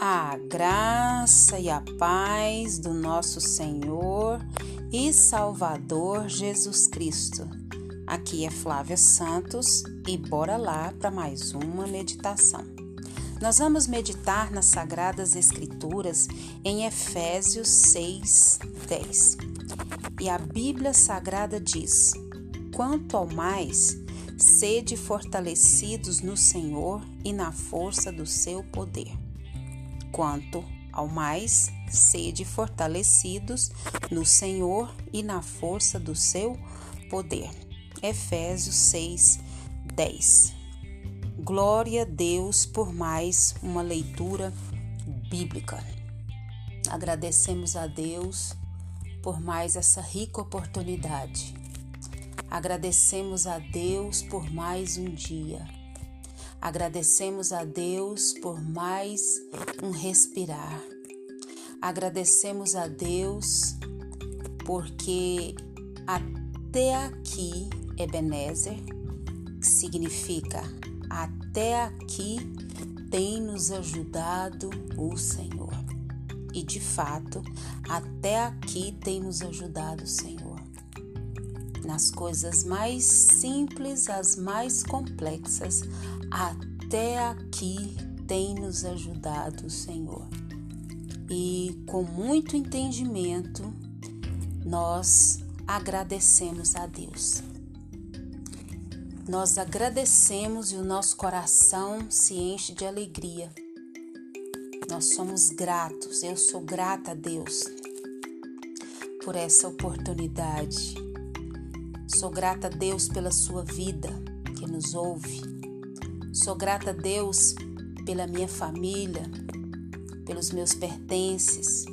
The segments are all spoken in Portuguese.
A graça e a paz do nosso Senhor e Salvador Jesus Cristo. Aqui é Flávia Santos e bora lá para mais uma meditação. Nós vamos meditar nas Sagradas Escrituras em Efésios 6, 10. E a Bíblia Sagrada diz: Quanto ao mais, sede fortalecidos no Senhor e na força do seu poder quanto ao mais, sede fortalecidos no Senhor e na força do seu poder. Efésios 6, 10. Glória a Deus por mais uma leitura bíblica. Agradecemos a Deus por mais essa rica oportunidade. Agradecemos a Deus por mais um dia Agradecemos a Deus por mais um respirar. Agradecemos a Deus porque até aqui, Ebenezer, que significa até aqui tem nos ajudado o Senhor. E de fato, até aqui tem nos ajudado o Senhor. Nas coisas mais simples, as mais complexas, até aqui tem nos ajudado o Senhor. E com muito entendimento, nós agradecemos a Deus. Nós agradecemos e o nosso coração se enche de alegria. Nós somos gratos, eu sou grata a Deus por essa oportunidade. Sou grata a Deus pela sua vida que nos ouve Sou grata a Deus pela minha família, pelos meus pertences.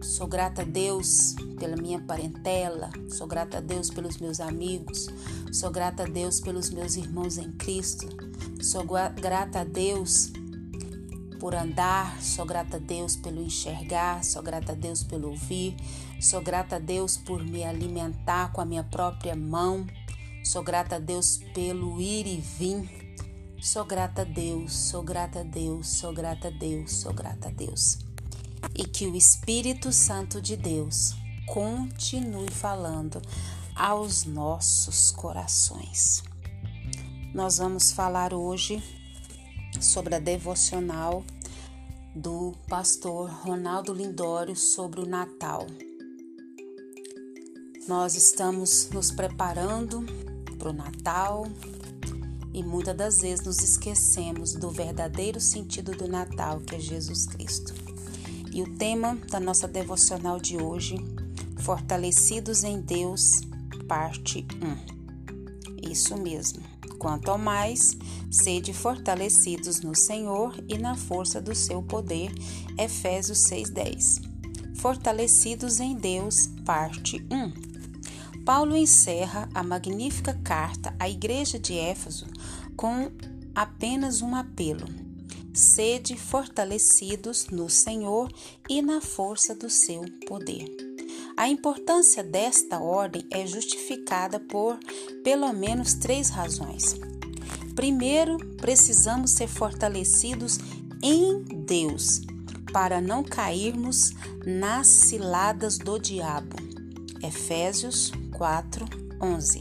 Sou grata a Deus pela minha parentela. Sou grata a Deus pelos meus amigos. Sou grata a Deus pelos meus irmãos em Cristo. Sou grata a Deus por andar, sou grata a Deus pelo enxergar, sou grata a Deus pelo ouvir, sou grata a Deus por me alimentar com a minha própria mão, sou grata a Deus pelo ir e vir, Sou grata a Deus, sou grata a Deus, sou grata a Deus, sou grata a Deus. E que o Espírito Santo de Deus continue falando aos nossos corações. Nós vamos falar hoje sobre a devocional do pastor Ronaldo Lindório sobre o Natal. Nós estamos nos preparando para o Natal, e muitas das vezes nos esquecemos do verdadeiro sentido do Natal, que é Jesus Cristo. E o tema da nossa devocional de hoje, Fortalecidos em Deus, parte 1. Isso mesmo. Quanto ao mais, sede fortalecidos no Senhor e na força do seu poder. Efésios 6:10. Fortalecidos em Deus, parte 1. Paulo encerra a magnífica carta à igreja de Éfeso com apenas um apelo: sede fortalecidos no Senhor e na força do seu poder. A importância desta ordem é justificada por pelo menos três razões. Primeiro, precisamos ser fortalecidos em Deus para não cairmos nas ciladas do diabo. Efésios 4, 11.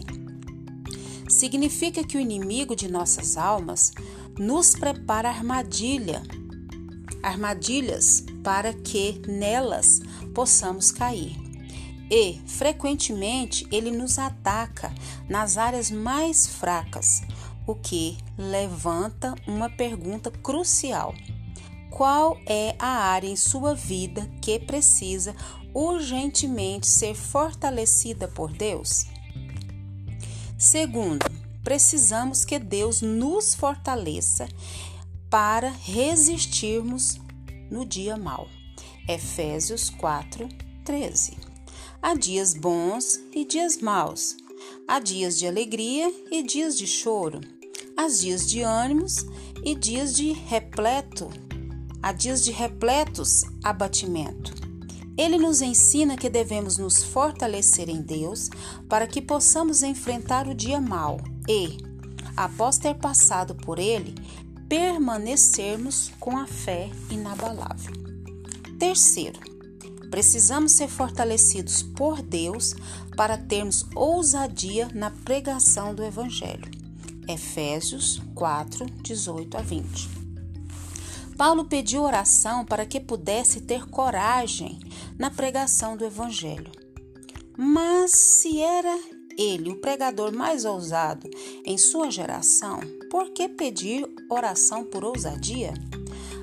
Significa que o inimigo de nossas almas nos prepara armadilha, armadilhas para que nelas possamos cair. E, frequentemente, ele nos ataca nas áreas mais fracas, o que levanta uma pergunta crucial: qual é a área em sua vida que precisa urgentemente ser fortalecida por Deus? Segundo, precisamos que Deus nos fortaleça para resistirmos no dia mau. Efésios 4, 13. Há dias bons e dias maus. Há dias de alegria e dias de choro. Há dias de ânimos e dias de repleto. Há dias de repletos abatimento. Ele nos ensina que devemos nos fortalecer em Deus para que possamos enfrentar o dia mau e, após ter passado por ele, permanecermos com a fé inabalável. Terceiro, precisamos ser fortalecidos por Deus para termos ousadia na pregação do Evangelho. Efésios 4, 18 a 20. Paulo pediu oração para que pudesse ter coragem na pregação do Evangelho. Mas se era ele o pregador mais ousado em sua geração, por que pedir oração por ousadia?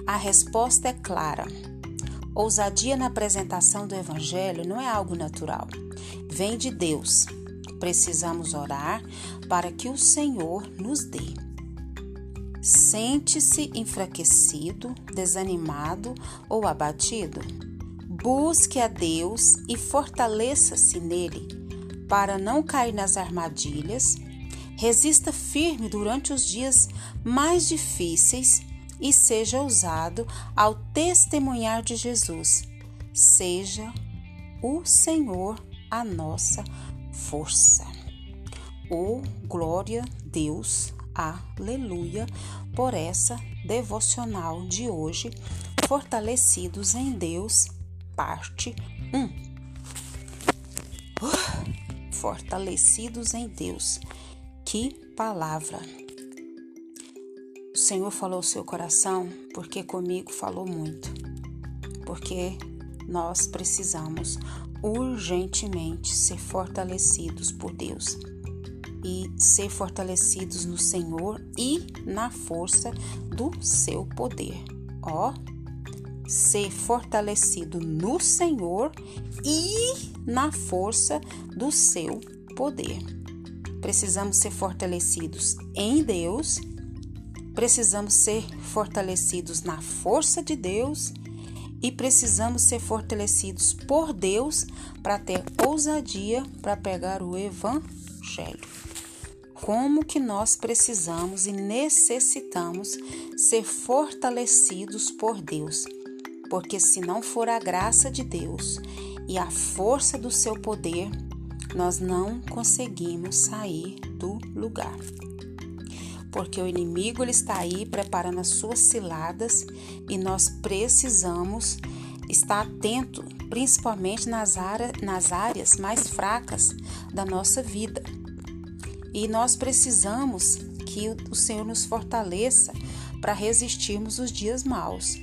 A resposta é clara. Ousadia na apresentação do Evangelho não é algo natural, vem de Deus. Precisamos orar para que o Senhor nos dê. Sente-se enfraquecido, desanimado ou abatido? Busque a Deus e fortaleça-se nele para não cair nas armadilhas. Resista firme durante os dias mais difíceis e seja ousado ao testemunhar de Jesus. Seja o Senhor a nossa força. Oh, glória Deus, aleluia, por essa devocional de hoje, fortalecidos em Deus parte 1. Uh, fortalecidos em Deus. Que palavra! O Senhor falou ao seu coração porque comigo falou muito. Porque nós precisamos urgentemente ser fortalecidos por Deus e ser fortalecidos no Senhor e na força do seu poder. Ó, ser fortalecido no Senhor e na força do seu poder. Precisamos ser fortalecidos em Deus, precisamos ser fortalecidos na força de Deus e precisamos ser fortalecidos por Deus para ter ousadia para pegar o evangelho. Como que nós precisamos e necessitamos ser fortalecidos por Deus porque se não for a graça de Deus e a força do seu poder, nós não conseguimos sair do lugar. Porque o inimigo ele está aí preparando as suas ciladas e nós precisamos estar atento, principalmente nas, área, nas áreas mais fracas da nossa vida. E nós precisamos que o Senhor nos fortaleça para resistirmos os dias maus.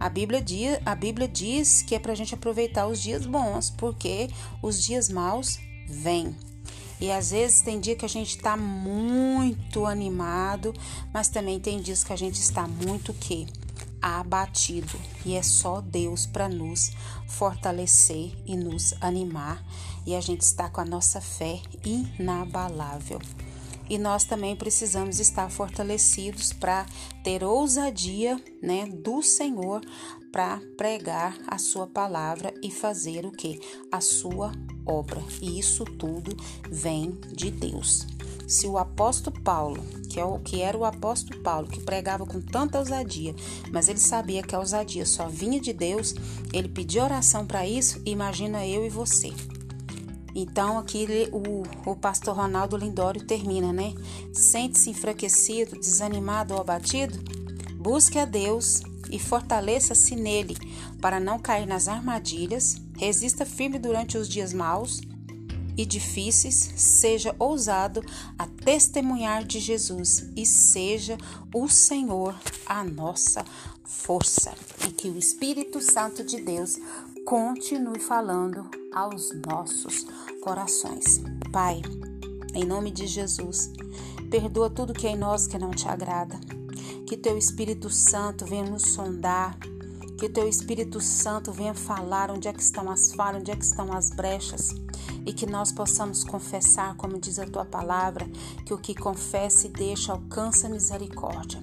A Bíblia, a Bíblia diz que é para a gente aproveitar os dias bons, porque os dias maus vêm. E às vezes tem dia que a gente está muito animado, mas também tem dias que a gente está muito que abatido. E é só Deus para nos fortalecer e nos animar. E a gente está com a nossa fé inabalável e nós também precisamos estar fortalecidos para ter ousadia, né, do Senhor para pregar a sua palavra e fazer o que? A sua obra. E isso tudo vem de Deus. Se o apóstolo Paulo, que é o que era o apóstolo Paulo, que pregava com tanta ousadia, mas ele sabia que a ousadia só vinha de Deus, ele pediu oração para isso, imagina eu e você. Então aqui o, o pastor Ronaldo Lindório termina, né? Sente-se enfraquecido, desanimado ou abatido? Busque a Deus e fortaleça-se nele para não cair nas armadilhas, resista firme durante os dias maus e difíceis, seja ousado a testemunhar de Jesus e seja o Senhor a nossa força. E que o Espírito Santo de Deus continue falando aos nossos corações. Pai, em nome de Jesus, perdoa tudo que é em nós que não te agrada. Que teu Espírito Santo venha nos sondar, que teu Espírito Santo venha falar onde é que estão as falhas, onde é que estão as brechas, e que nós possamos confessar, como diz a tua palavra, que o que confessa e deixa alcança misericórdia.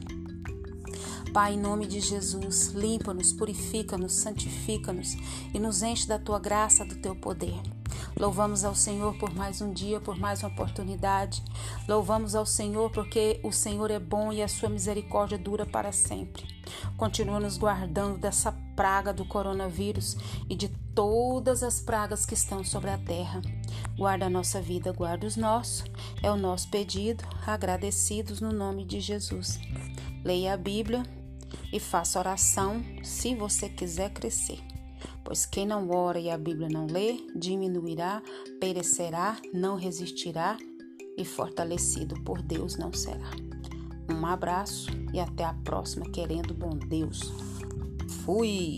Pai, em nome de Jesus, limpa-nos, purifica-nos, santifica-nos e nos enche da tua graça, do teu poder. Louvamos ao Senhor por mais um dia, por mais uma oportunidade. Louvamos ao Senhor porque o Senhor é bom e a sua misericórdia dura para sempre. Continua nos guardando dessa praga do coronavírus e de todas as pragas que estão sobre a terra. Guarda a nossa vida, guarda os nossos. É o nosso pedido, agradecidos no nome de Jesus. Leia a Bíblia e faça oração se você quiser crescer. Pois quem não ora e a Bíblia não lê, diminuirá, perecerá, não resistirá e fortalecido por Deus não será. Um abraço e até a próxima, querendo bom Deus. Fui!